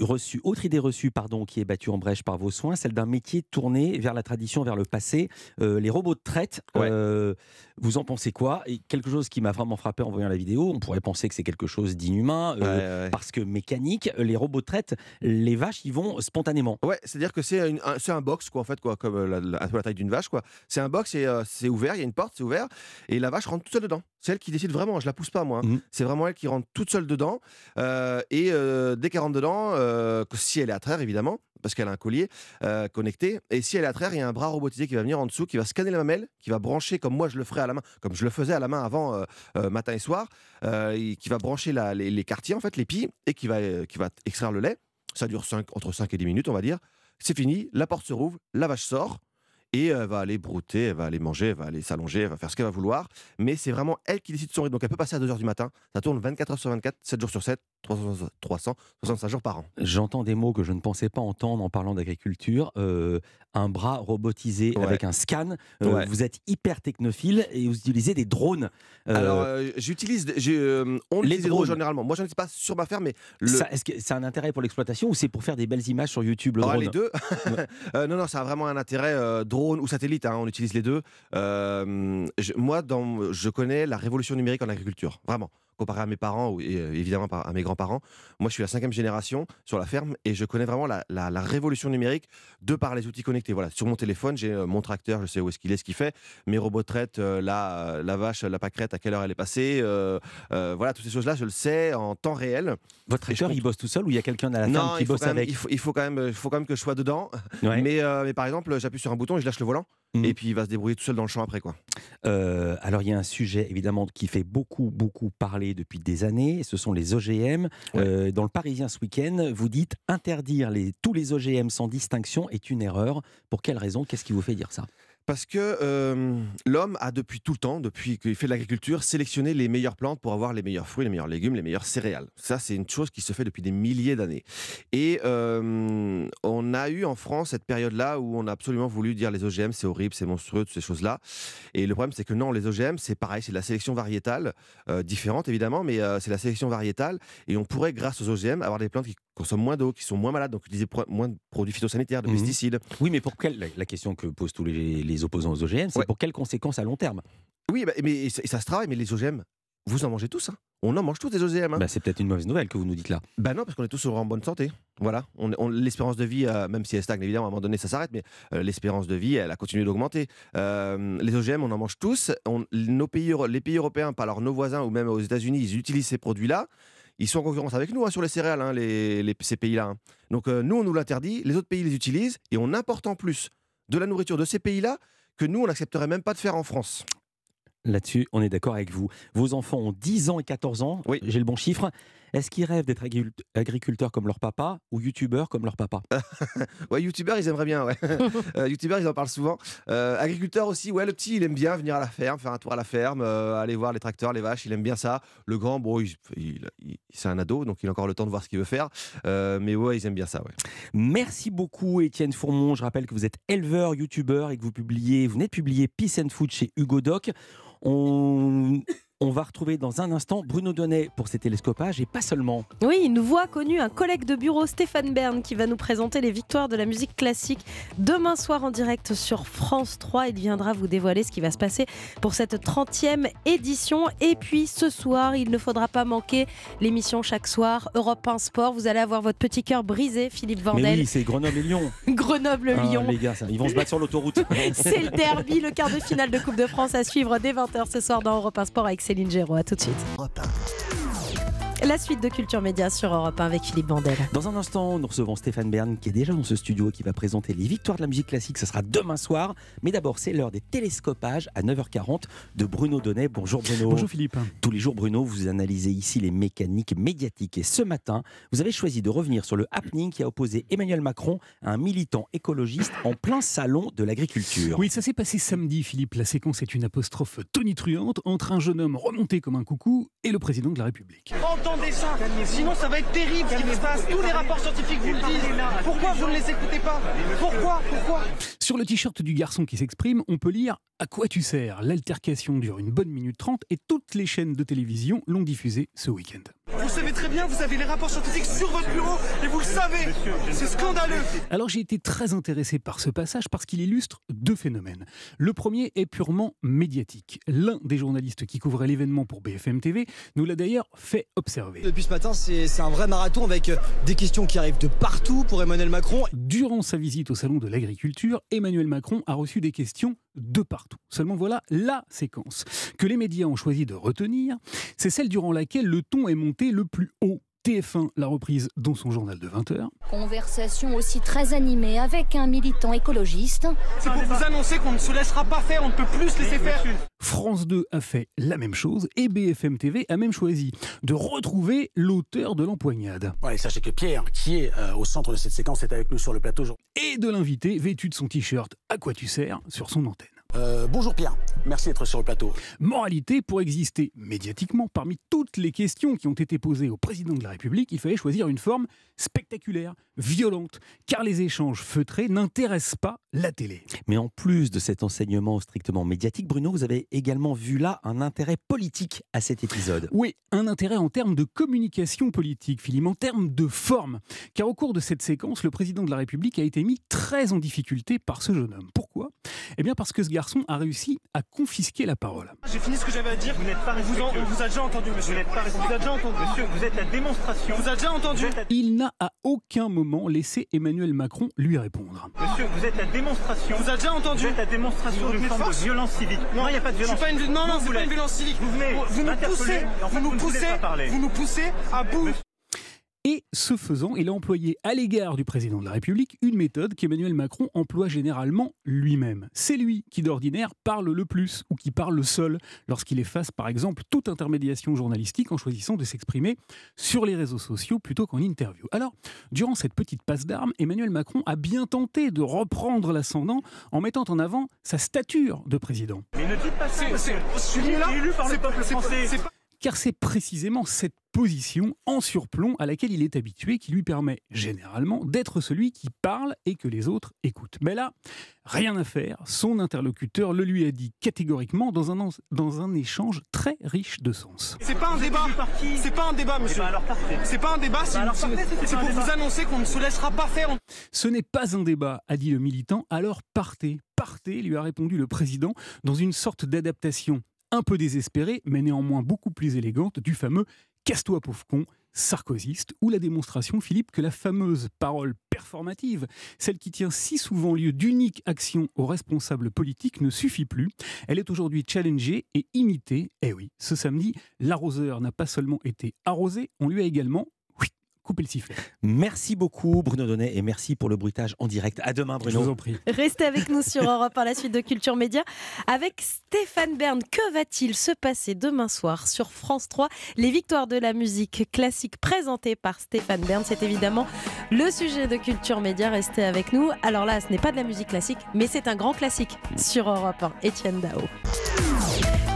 reçue, autre idée reçue, pardon, qui est battue en brèche par vos soins, celle d'un métier tourné vers la tradition, vers le passé. Euh, les robots de traite. Ouais. euh, vous en pensez quoi? Et quelque chose qui m'a vraiment frappé en voyant la vidéo. On pourrait penser que c'est quelque chose d'inhumain euh, Ouais, ouais. parce que mécanique. Les robots de traite, les vaches y vont spontanément. Ouais, c'est-à-dire que c'est un, box, quoi, en fait, quoi, comme la, taille d'une vache, quoi. C'est un box et c'est ouvert, il y a une porte, c'est ouvert, et la vache rentre toute seule dedans. C'est elle qui décide vraiment, je la pousse pas, moi. hein. Mhm. C'est vraiment elle qui rentre toute seule dedans. et dès qu'elle rentre dedans, que si elle est à traire, évidemment, parce qu'elle a un collier euh, connecté, et si elle est à traire, il y a un bras robotisé qui va venir en dessous, qui va scanner la mamelle, qui va brancher, comme moi je le ferais à la main, comme je le faisais à la main avant, euh, euh, matin et soir, qui va brancher les, quartiers, en fait, les pieds, et qui va, qui va extraire le lait. Ça dure entre 5 et 10 minutes, on va dire. c'est fini, la porte se rouvre, la vache sort. Et elle va aller brouter, elle va aller manger, elle va aller s'allonger, elle va faire ce qu'elle va vouloir. Mais c'est vraiment elle qui décide son rythme. Donc elle peut passer à 2h du matin. Ça tourne 24h sur 24, 7 jours sur 7, 365 jours par an. J'entends des mots que je ne pensais pas entendre en parlant d'agriculture. Euh, un bras robotisé Ouais. avec un scan. Euh, Ouais. Vous êtes hyper technophile et vous utilisez des drones. Euh, Alors j'utilise, on les drones généralement. Moi, j'en utilise pas sur ma ferme, mais le, Est-ce que c'est un intérêt pour l'exploitation ou c'est pour faire des belles images sur YouTube le Ah, drone les deux Non, non, ça a vraiment un intérêt euh, ou satellite, hein, on utilise les deux. Euh, moi, dans, je connais la révolution numérique en agriculture, vraiment. Comparé à mes parents ou- et euh, évidemment à mes grands-parents, moi je suis la cinquième génération sur la ferme et je connais vraiment la, la- la révolution numérique de par les outils connectés. Voilà, sur mon téléphone, j'ai euh, mon tracteur, je sais où est-ce qu'il est, ce qu'il fait, mes robots de traite, euh, la, la vache, la pâquerette, à quelle heure elle est passée, euh, euh, voilà, toutes ces choses-là, je le sais en temps réel. Votre tracteur, il bosse tout seul ou il y a quelqu'un à la ferme Non, qui il faut, bosse même, avec il, faut, il faut quand même, il faut quand même que je sois dedans. Ouais. Mais, euh, mais par exemple, j'appuie sur un bouton et je lâche le volant. Mhm. Et puis il va se débrouiller tout seul dans le champ après. quoi. Euh, alors il y a un sujet évidemment qui fait beaucoup beaucoup parler depuis des années, ce sont les OGM. Euh, dans le Parisien ce week-end, vous dites interdire les, tous les OGM sans distinction est une erreur. Pour quelle raison? Qu'est-ce qui vous fait dire ça? Parce que euh, l'homme a depuis tout le temps, depuis qu'il fait de l'agriculture, sélectionné les meilleures plantes pour avoir les meilleurs fruits, les meilleurs légumes, les meilleures céréales. Ça, c'est une chose qui se fait depuis des milliers d'années. Et euh, on a eu en France cette période-là où on a absolument voulu dire les OGM, c'est horrible, c'est monstrueux, toutes ces choses-là. Et le problème, c'est que non, les OGM, c'est pareil, c'est de la sélection variétale, euh, différente évidemment, mais c'est la sélection variétale. Et on pourrait, grâce aux OGM, avoir des plantes qui consomment moins d'eau, qui sont moins malades, donc utiliser pro- moins de produits phytosanitaires, de Mhm. pesticides. Oui, mais pour quelle la, la question que posent tous les, les opposants aux OGM, c'est Ouais. pour quelles conséquences à long terme? Oui, bah, mais et ça, et ça se travaille, mais les OGM, vous en mangez tous. hein. On en mange tous des OGM. Hein. Bah, C'est peut-être une mauvaise nouvelle que vous nous dites là. Bah non, parce qu'on est tous en bonne santé. Voilà. On, on- L'espérance de vie, euh, même si elle stagne évidemment, à un moment donné, ça s'arrête, mais euh, l'espérance de vie, elle a continué d'augmenter. Euh, les OGM, on en mange tous. On- nos pays, les pays européens, pas alors nos voisins ou même aux États-Unis, ils utilisent ces produits-là. Ils sont en concurrence avec nous hein, sur les céréales, hein, les, les- ces pays-là. hein. Donc euh, nous, on nous l'interdit, les autres pays les utilisent, et on importe en plus de la nourriture de ces pays-là que nous, on n'accepterait même pas de faire en France. Là-dessus, on est d'accord avec vous. Vos enfants ont 10 ans et 14 ans, Oui. j'ai le bon chiffre. Est-ce qu'ils rêvent d'être agri- agriculteurs comme leur papa ou youtubeurs comme leur papa? Ouais, youtubeurs, ils aimeraient bien, ouais. Euh, youtubeurs, ils en parlent souvent. Euh, agriculteurs aussi, ouais, le petit, il aime bien venir à la ferme, faire un tour à la ferme, euh, aller voir les tracteurs, les vaches, il aime bien ça. Le grand, bon, il- il- il- c'est un ado, donc il a encore le temps de voir ce qu'il veut faire. Euh, mais ouais, ils aiment bien ça, ouais. Merci beaucoup Étienne Fourmont. Je rappelle que vous êtes éleveur, youtubeur et que vous publiez, vous venez de publier Peace and Food chez Hugo Doc. On, on va retrouver dans un instant Bruno Donnet pour ses télescopages et pas seulement. Oui, une voix connue, un collègue de bureau, Stéphane Bern, qui va nous présenter les victoires de la musique classique demain soir en direct sur France 3. Il viendra vous dévoiler ce qui va se passer pour cette 30e édition. Et puis ce soir, il ne faudra pas manquer l'émission chaque soir, Europe 1 Sport. Vous allez avoir votre petit cœur brisé, Philippe Mais Vandel. oui, c'est Grenoble et Lyon. Grenoble-Lyon. Ah, les gars, ça, ils vont se battre sur l'autoroute. C'est le derby, le quart de finale de Coupe de France à suivre dès 20h ce soir dans Europe 1 Sport avec Céline Géraud. À tout de suite. La suite de Culture Média sur Europe 1 avec Philippe Vandel. Dans un instant, nous recevons Stéphane Bern qui est déjà dans ce studio et qui va présenter les victoires de la musique classique. Ce sera demain soir. Mais d'abord, c'est l'heure des télescopages à 9h40 de Bruno Donnet. Bonjour Bruno. Bonjour Philippe. Tous les jours, Bruno, vous analysez ici les mécaniques médiatiques. Et ce matin, vous avez choisi de revenir sur le happening qui a opposé Emmanuel Macron à un militant écologiste en plein salon de l'agriculture. Oui, ça s'est passé samedi, Philippe. La séquence est une apostrophe tonitruante entre un jeune homme remonté comme un coucou et le président de la République. Entendez ça, sinon ça va être terrible ce qui se passe. Tous les rapports scientifiques vous le disent. Pourquoi vous ne les écoutez pas? Pourquoi? Pourquoi? Sur le t-shirt du garçon qui s'exprime, on peut lire À quoi tu sers? L'altercation dure une bonne minute trente et toutes les chaînes de télévision l'ont diffusée ce week-end. Vous savez très bien, vous avez les rapports scientifiques sur votre bureau et vous le savez. C'est scandaleux. Alors j'ai été très intéressé par ce passage parce qu'il illustre deux phénomènes. Le premier est purement médiatique. L'un des journalistes qui couvrait l'événement pour BFM TV nous l'a d'ailleurs fait observer. Depuis ce matin, c'est un vrai marathon avec euh, des questions qui arrivent de partout pour Emmanuel Macron. Durant sa visite au salon de l'agriculture, Emmanuel Macron a reçu des questions de partout. Seulement voilà la séquence que les médias ont choisi de retenir, c'est celle durant laquelle le ton est monté le plus haut. TF1 la reprise dans son journal de 20h. Conversation aussi très animée avec un militant écologiste. C'est pour vous annoncer qu'on ne se laissera pas faire, on ne peut plus se laisser faire. France 2 a fait la même chose et BFM TV a même choisi de retrouver l'auteur de l'empoignade. Ouais, sachez que Pierre, qui est euh, au centre de cette séquence, est avec nous sur le plateau. Et de l'inviter vêtu de son t-shirt À quoi tu sers sur son antenne. Euh, bonjour Pierre, merci d'être sur le plateau. Moralité, pour exister médiatiquement, parmi toutes les questions qui ont été posées au président de la République, il fallait choisir une forme spectaculaire, violente, car les échanges feutrés n'intéressent pas la télé. Mais en plus de cet enseignement strictement médiatique, Bruno, vous avez également vu là un intérêt politique à cet épisode. Oui, un intérêt en termes de communication politique, Philippe, en termes de forme. Car au cours de cette séquence, le président de la République a été mis très en difficulté par ce jeune homme. Pourquoi? Eh bien parce que ce garçon a réussi à confisquer la parole. J'ai fini ce que j'avais à dire. Vous n'êtes pas vous, en- on vous a déjà entendu, monsieur. Vous n'êtes pas Vous a déjà entendu. Monsieur, vous êtes la démonstration. On vous a déjà entendu. Il n'a à aucun moment laissé Emmanuel Macron lui répondre. Monsieur, vous êtes la démonstration. On vous a déjà entendu. Vous êtes la démonstration d'une forme de violence civique. Non, il n'y a pas de Je suis violence. pas une- non, non, c'est pas une violence civique. Vous venez Vous nous poussez, vous nous poussez, vous nous poussez à bout. Et ce faisant, il a employé à l'égard du président de la République une méthode qu'Emmanuel Macron emploie généralement lui-même. C'est lui qui d'ordinaire parle le plus ou qui parle seul lorsqu'il efface par exemple toute intermédiation journalistique en choisissant de s'exprimer sur les réseaux sociaux plutôt qu'en interview. Alors, durant cette petite passe d'armes, Emmanuel Macron a bien tenté de reprendre l'ascendant en mettant en avant sa stature de président. Mais ne dites pas ça. Je suis élu par le peuple français. car c'est précisément cette position en surplomb à laquelle il est habitué qui lui permet généralement d'être celui qui parle et que les autres écoutent. Mais là, rien à faire, son interlocuteur le lui a dit catégoriquement dans un, dans un échange très riche de sens. C'est pas un débat. C'est pas un débat, monsieur. C'est pas un débat. C'est parfait, c'était c'est pas un pour vous annoncer qu'on ne se laissera pas faire. Ce n'est pas un débat, a dit le militant, alors partez, partez, lui a répondu le président dans une sorte d'adaptation un peu désespérée, mais néanmoins beaucoup plus élégante du fameux Casse-toi pauvre con sarkozyste, ou la démonstration, Philippe, que la fameuse parole performative, celle qui tient si souvent lieu d'unique action aux responsables politiques, ne suffit plus. Elle est aujourd'hui challengée et imitée. Eh oui, ce samedi, l'arroseur n'a pas seulement été arrosé, on lui a également coupé le sifflet. Merci beaucoup Bruno Donnet et merci pour le bruitage en direct. À demain Bruno. Je vous en prie. Restez avec nous sur Europe par la suite de Culture Média avec Stéphane Bern. Que va-t-il se passer demain soir sur France 3 Les victoires de la musique classique présentées par Stéphane Bern. C'est évidemment le sujet de Culture Média. Restez avec nous. Alors là, ce n'est pas de la musique classique, mais c'est un grand classique sur Europe 1. Étienne Dao.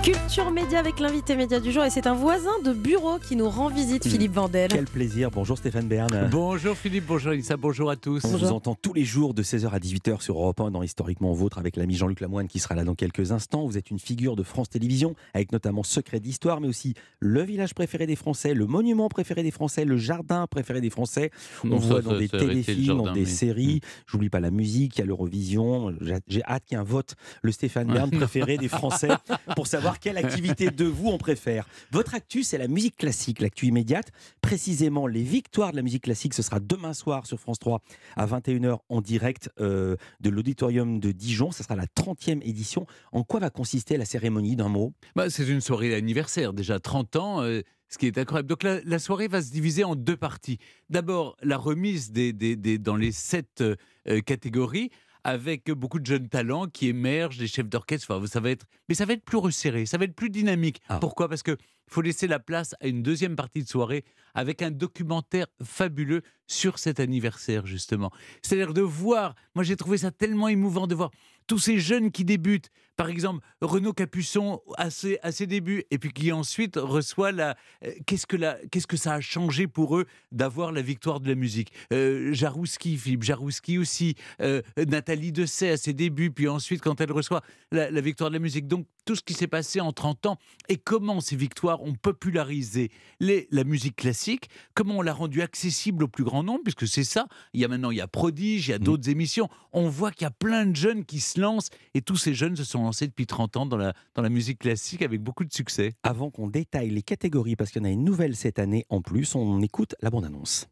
Culture Média avec l'invité média du jour et c'est un voisin de bureau qui nous rend visite, Philippe Vandel. Quel plaisir. Bonjour Stéphane Bern. Bonjour Philippe, bonjour Elissa, bonjour à tous. On vous entend tous les jours de 16h à 18h sur Europe 1 dans Historiquement Vôtre avec l'ami Jean-Luc Lamoine qui sera là dans quelques instants. Vous êtes une figure de France Télévisions avec notamment Secret d'Histoire mais aussi le village préféré des Français, le monument préféré des Français, le jardin préféré des Français. On Non, vous ça, voit dans ça, des téléfilms, jardin, dans des mais- séries. J'oublie pas la musique, il y a l'Eurovision. J'ai- J'ai hâte qu'il y ait un vote, le Stéphane Bern préféré des Français pour savoir quelle activité de vous on préfère. Votre actu, c'est la musique classique, l'actu immédiate. Précisément, les victoires de la musique classique, ce sera demain soir sur France 3 à 21h en direct euh, de l'auditorium de Dijon. Ce sera la 30e édition. En quoi va consister la cérémonie d'un mot? Bah, c'est une soirée d'anniversaire, déjà 30 ans, euh, ce qui est incroyable. Donc la, soirée va se diviser en deux parties. D'abord, la remise des, dans les sept euh, catégories avec beaucoup de jeunes talents qui émergent, des chefs d'orchestre. Enfin, ça va être, mais ça va être plus resserré, ça va être plus dynamique. Pourquoi? Parce que faut laisser la place à une deuxième partie de soirée avec un documentaire fabuleux sur cet anniversaire justement. C'est-à-dire de voir. Moi, j'ai trouvé ça tellement émouvant de voir tous ces jeunes qui débutent. Par exemple, Renaud Capuçon à ses, à ses débuts, et puis qui ensuite reçoit la. euh, Qu'est-ce que, la, qu'est-ce que ça a changé pour eux d'avoir la victoire de la musique? Euh, Jarouski, Philippe Jarouski aussi, euh, Nathalie Dessay à ses débuts, puis ensuite quand elle reçoit la, la victoire de la musique. Donc tout ce qui s'est passé en 30 ans et comment ces victoires ont popularisé les, la musique classique, comment on l'a rendue accessible au plus grand nombre, puisque c'est ça. Il y a maintenant, il y a Prodige, il y a d'autres émissions. On voit qu'il y a plein de jeunes qui se lancent et tous ces jeunes se sont lancés depuis 30 ans dans la, dans la musique classique avec beaucoup de succès. Avant qu'on détaille les catégories, parce qu'il y en a une nouvelle cette année en plus, on écoute la bande-annonce.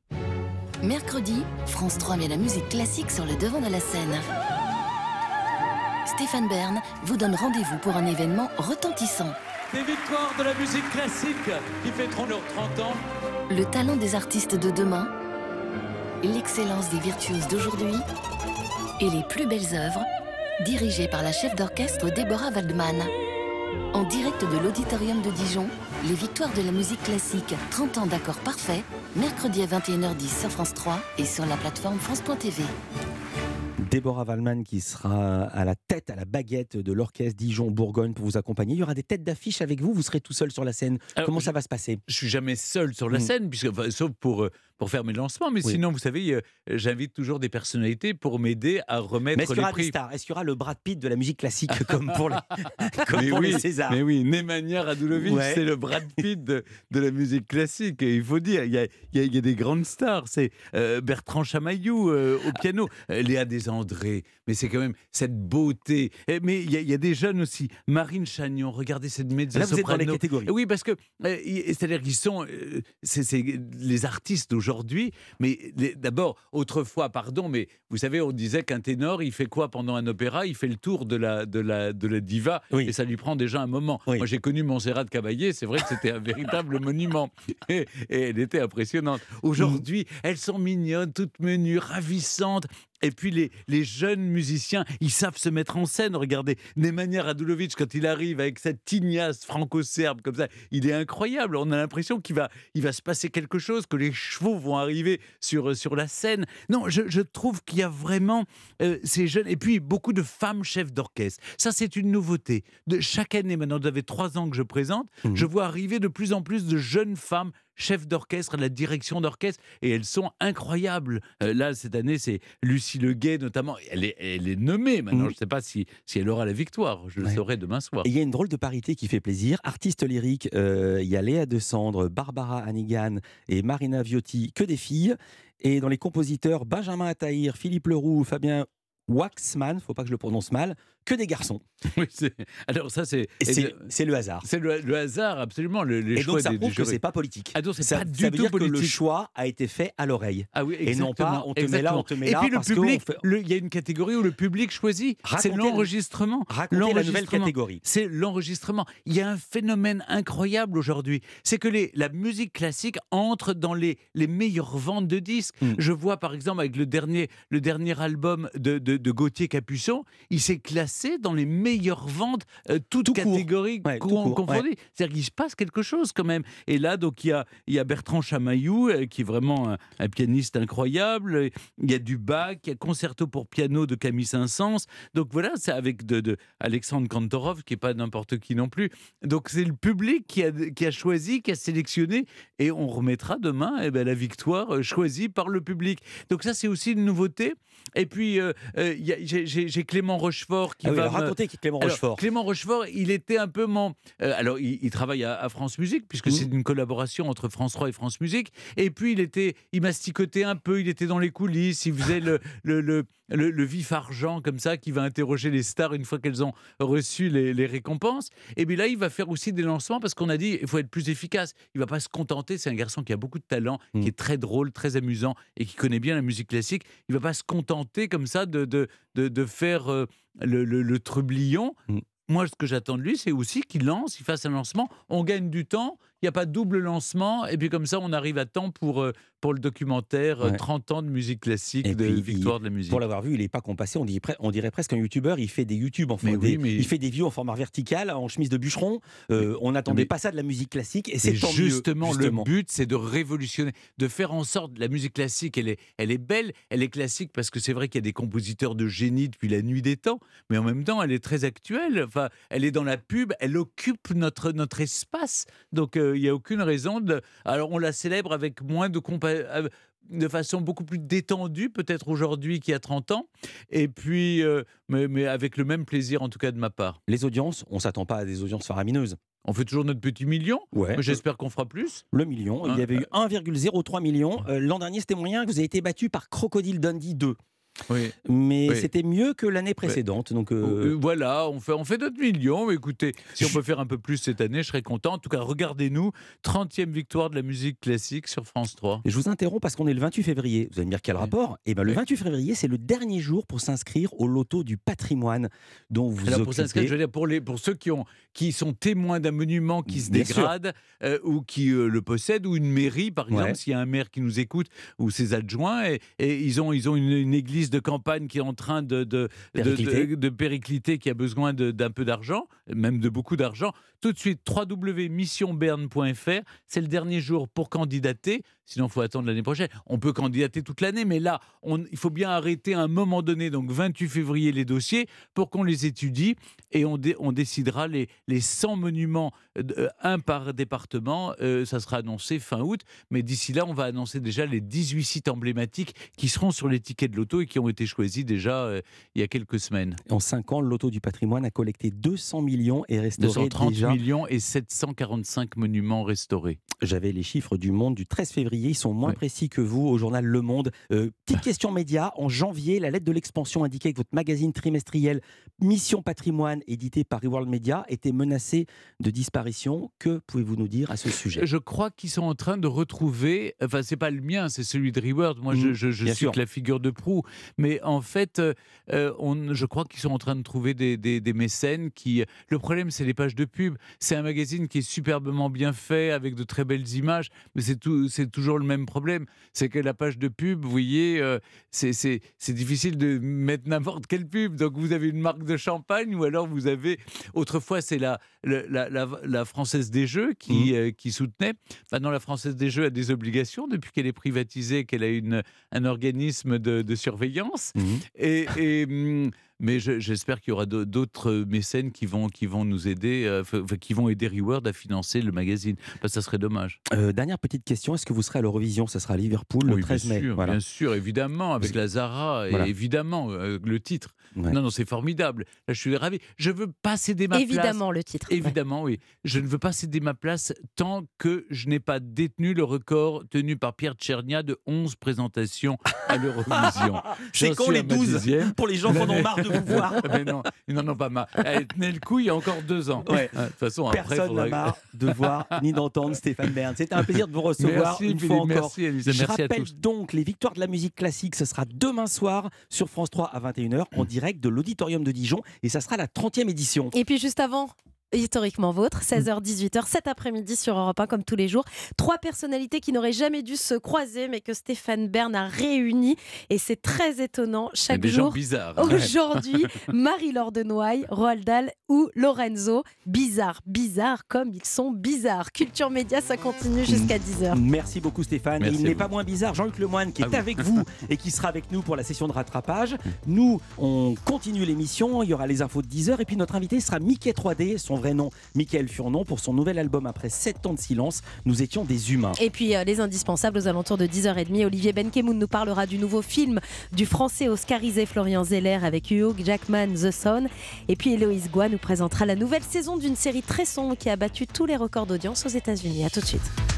Mercredi, France 3 met la musique classique sur le devant de la scène. Stéphane Bern vous donne rendez-vous pour un événement retentissant. des victoires de la musique classique qui fêteront leurs 30 ans. Le talent des artistes de demain, l'excellence des virtuoses d'aujourd'hui et les plus belles œuvres, dirigées par la chef d'orchestre Deborah Waldman. En direct de l'Auditorium de Dijon, les victoires de la musique classique, 30 ans d'accord parfait, mercredi à 21h10 sur France 3 et sur la plateforme France.tv. Déborah Wallman qui sera à la tête, à la baguette de l'orchestre Dijon-Bourgogne pour vous accompagner. Il y aura des têtes d'affiche avec vous, vous serez tout seul sur la scène. Alors, Comment ça va se passer? Je suis jamais seul sur la Mm. scène, puisque, enfin, sauf pour, euh, pour faire mes lancements. Mais Oui. sinon, vous savez, euh, j'invite toujours des personnalités pour m'aider à remettre Mais est-ce les prix. stars? Est-ce qu'il y aura le Brad Pitt de la musique classique comme pour les, comme mais pour les oui, Césars? mais oui, Nemanja Radulovic, Ouais. c'est le Brad Pitt de, de la musique classique. Et il faut dire, il y a, il y a- il y a des grandes stars. C'est euh, Bertrand Chamaillou euh, au piano, Léa Desandré. Mais c'est quand même cette beauté. Et- mais il y, a, il y a des jeunes aussi. Marine Chagnon, regardez cette mezzo Là, vous êtes dans les catégories. Oui, parce que c'est-à-dire qu'ils sont, c'est c'est les artistes d'aujourd'hui. Mais d'abord, autrefois, pardon, mais vous savez, on disait qu'un ténor, il fait quoi pendant un opéra? Il fait le tour de la de la de la diva, et ça lui prend déjà un moment. Moi, j'ai connu Montserrat Caballé. C'est vrai que c'était un véritable monument, et, et elle était impressionnante. Aujourd'hui, elles sont mignonnes, toutes menues, ravissantes. Et puis les, les jeunes musiciens, ils savent se mettre en scène. Regardez, Nemanja Radulovic, quand il arrive avec cette tignasse franco-serbe comme ça, il est incroyable. On a l'impression qu'il va, il va se passer quelque chose, que les chevaux vont arriver sur, sur la scène. Non, je, je trouve qu'il y a vraiment euh, ces jeunes. Et puis beaucoup de femmes chefs d'orchestre. Ça, c'est une nouveauté. De, chaque année, maintenant, vous avez trois ans que je présente, je vois arriver de plus en plus de jeunes femmes chefs d'orchestre, la direction d'orchestre, et elles sont incroyables. Euh, là, cette année, c'est Lucie Leguet, notamment. Elle est, elle est nommée maintenant. Je ne sais pas si, si elle aura la victoire. Je le saurai demain soir. Il y a une drôle de parité qui fait plaisir. Artistes lyriques, euh, il y a Léa Desandre, Barbara Hannigan et Marina Viotti, que des filles. Et dans les compositeurs, Benjamin Attahir, Philippe Leroux, Fabien Waxman, faut pas que je le prononce mal, que des garçons. Oui, alors ça, c'est... Et c'est- le hasard. C'est le, le hasard, absolument. le- les Et choix donc ça des- des prouve que c'est pas politique. Ah non, c'est pas du ça veut tout dire que le politique. choix a été fait à l'oreille. Ah oui, et non pas exactement, on te met là, on te met Et là puis le parce public, fait- il y a une catégorie où le public choisit. C'est l'enregistrement. racontez la nouvelle catégorie. C'est l'enregistrement. Il y a un phénomène incroyable aujourd'hui. C'est que les, la musique classique entre dans les, les meilleures ventes de disques. Hmm. Je vois par exemple avec le dernier, le dernier album de, de, de Gauthier Capuçon, il s'est classé dans les meilleures ventes, euh, toutes catégories Ouais, confondues. C'est-à-dire qu'il se passe quelque chose quand même. Et là, donc, il y a, il y a Bertrand Chamaillou, euh, qui est vraiment un, un pianiste incroyable. Il y a du Bach, il y a Concerto pour piano de Camille Saint-Saëns. Donc voilà, c'est avec de, de Alexandre Kantorov, qui n'est pas n'importe qui non plus. Donc c'est le public qui a, qui a choisi, qui a sélectionné, et on remettra demain eh ben, la victoire euh, choisie par le public. Donc ça, c'est aussi une nouveauté. Et puis, euh, euh, j'ai- Clément Rochefort qui Ah oui, va qui est Clément Alors, Rochefort. Clément Rochefort, il était un peu mon. euh, alors, il, il travaille à, à France Musique, puisque Mmh. c'est une collaboration entre France 3 et France Musique. Et puis, il était, il masticotait un peu, il était dans les coulisses, il faisait le, le, le, le- le vif argent, comme ça, qui va interroger les stars une fois qu'elles ont reçu les, les récompenses. Et puis là, il va faire aussi des lancements, parce qu'on a dit, il faut être plus efficace. Il va pas se contenter, c'est un garçon qui a beaucoup de talent, Mmh. qui est très drôle, très amusant, et qui connaît bien la musique classique. Il va pas se contenter comme ça de, de, de, de faire euh, le, le, le trublion. Mmh. Moi, ce que j'attends de lui, c'est aussi qu'il lance, il fasse un lancement. On gagne du temps, n'y a pas de double lancement, et puis comme ça, on arrive à temps pour, euh, pour le documentaire euh, Ouais. 30 ans de musique classique, Et de puis, victoire il- de la musique. Pour l'avoir vu, il n'est pas compassé. On dirait, pre- on dirait presque un youtubeur. Il fait des youtube en Mais oui, Il fait des vidéos en format vertical, en chemise de bûcheron. Euh, on n'attendait pas ça de la musique classique. Et c'est tant mieux, justement, justement. le but, c'est de révolutionner, de faire en sorte la musique classique, elle est, elle est belle, elle est classique parce que c'est vrai qu'il y a des compositeurs de génie depuis la nuit des temps, mais en même temps, elle est très actuelle. Enfin, elle est dans la pub, elle occupe notre, notre espace. Donc, euh, il n'y a aucune raison de. Alors, on la célèbre avec moins de euh, de façon beaucoup plus détendue, peut-être aujourd'hui qu'il y a 30 ans, et puis, euh, mais, mais avec le même plaisir, en tout cas de ma part. Les audiences, on s'attend pas à des audiences faramineuses. On fait toujours notre petit million, Ouais. mais j'espère qu'on fera plus. Le million. Hein, il y avait eu 1,03 million. Euh, L'an dernier, c'était moyen que vous avez été battu par Crocodile Dundee 2. Oui. Mais Oui. c'était mieux que l'année précédente. Donc, euh, Euh, Voilà, on fait, on fait notre million. Mais écoutez, si on peut faire un peu plus cette année, je serais content. En tout cas, regardez-nous. 30e victoire de la musique classique sur France 3. Je vous interromps parce qu'on est le 28 février. Vous allez me dire quel rapport? Eh ben, le 28 février, c'est le dernier jour pour s'inscrire au loto du patrimoine dont vous Alors pour s'inscrire, je veux dire, pour, les, pour ceux qui, ont, qui sont témoins d'un monument qui se Bien dégrade euh, ou qui euh, le possèdent, ou une mairie, par exemple, s'il y a un maire qui nous écoute ou ses adjoints, et, et ils ont, ils ont une, une église de campagne qui est en train de, de, Péricliter. de- de péricliter, qui a besoin d'un peu d'argent, même de beaucoup d'argent. Tout de suite, www.missionberne.fr, c'est le dernier jour pour candidater. Sinon, il faut attendre l'année prochaine. On peut candidater toute l'année, mais là, on- il faut bien arrêter à un moment donné, donc 28 février, les dossiers, pour qu'on les étudie et on, dé- on décidera les, les 100 monuments, euh, euh, un par département. euh, ça sera annoncé fin août, mais d'ici là, on va annoncer déjà les 18 sites emblématiques qui seront sur les tickets de loto et qui ont été choisis déjà euh, il y a quelques semaines. En 5 ans, le loto du patrimoine a collecté 200 millions et restauré 230 déjà. millions et 745 monuments restaurés. J'avais les chiffres du Monde du 13 février, ils sont moins précis que vous au journal Le Monde. Euh, petite question média, en janvier, la lettre de l'expansion indiquait que votre magazine trimestriel Mission Patrimoine, édité par Reworld Media, était menacé de disparition. Que pouvez-vous nous dire à ce sujet? Je crois qu'ils sont en train de retrouver. Enfin, c'est pas le mien, c'est celui de Reward. Moi, je, je, je bien suis que la figure de proue. Mais en fait, euh, euh, on, je crois qu'ils sont en train de trouver des, des- des mécènes qui. Le problème, c'est les pages de pub. C'est un magazine qui est superbement bien fait, avec de très belles images, mais c'est toujours le même problème. C'est que la page de pub, vous voyez, euh, c'est difficile de mettre n'importe quelle pub. Donc, vous avez une marque de champagne, ou alors vous avez. Autrefois, c'est la, la, la, la- la Française des Jeux qui, euh, qui soutenait. Maintenant, la Française des Jeux a des obligations depuis qu'elle est privatisée, qu'elle a une, un organisme de, de surveillance. Et, et, hum, mais je- j'espère qu'il y aura d'au- d'autres mécènes qui vont, qui vont nous aider, euh, qui vont aider Reward à financer le magazine. Parce que ça serait dommage. Euh, Dernière petite question, est-ce que vous serez à l'Eurovision? Ça sera à Liverpool le Oui, 13 bien mai. sûr, Voilà. bien sûr, évidemment, avec la Zara, et Voilà. évidemment, euh, le titre. Ouais. Non, non, c'est formidable. Là, je suis ravi. Je veux pas céder ma place. Évidemment, le titre. Évidemment, oui. Je ne veux pas céder ma place tant que je n'ai pas détenu le record tenu par Pierre Tchernia de 11 présentations à l'Eurovision. C'est quand les à ma 12 dixième. Pour les gens qui en ont marre de vous voir. Mais non, ils n'en ont pas marre. Elle tenait le coup il y a encore deux ans. Ouais. De toute façon, après, Personne n'a marre de voir ni d'entendre Stéphane Bern. C'était un plaisir de vous recevoir Merci, une Philippe, fois encore. merci, Elisa, Je merci à rappelle tous. donc les victoires de la musique classique. Ce sera demain soir sur France 3 à 21h en direct de l'auditorium de Dijon et ça sera la 30e édition. Et puis juste avant, historiquement vôtre, 16h-18h, cet après-midi sur Europe 1, comme tous les jours. Trois personnalités qui n'auraient jamais dû se croiser, mais que Stéphane Bern a réunies. Et c'est très étonnant. Chaque des gens jour, bizarres. aujourd'hui, Marie-Laure de Noailles, Roald Dahl ou Lorenzo. Bizarre, bizarre comme ils sont bizarres. Culture Média, ça continue jusqu'à 10h. Merci beaucoup Stéphane. Merci il n'est pas moins bizarre, Jean-Luc Lemoine, qui est vous. avec vous et qui sera avec nous pour la session de rattrapage. Nous, on continue l'émission, il y aura les infos de 10h et puis notre invité sera Mickey 3D, son vrai nom, Michael Furnon, pour son nouvel album après 7 ans de silence. Nous étions des humains. Et puis euh, les indispensables aux alentours de 10h30. Olivier Benkemoun nous parlera du nouveau film du français oscarisé Florian Zeller avec Hugh Jackman, The Son. Et puis Héloïse Goua nous présentera la nouvelle saison d'une série très sombre qui a battu tous les records d'audience aux États-Unis. À tout de suite.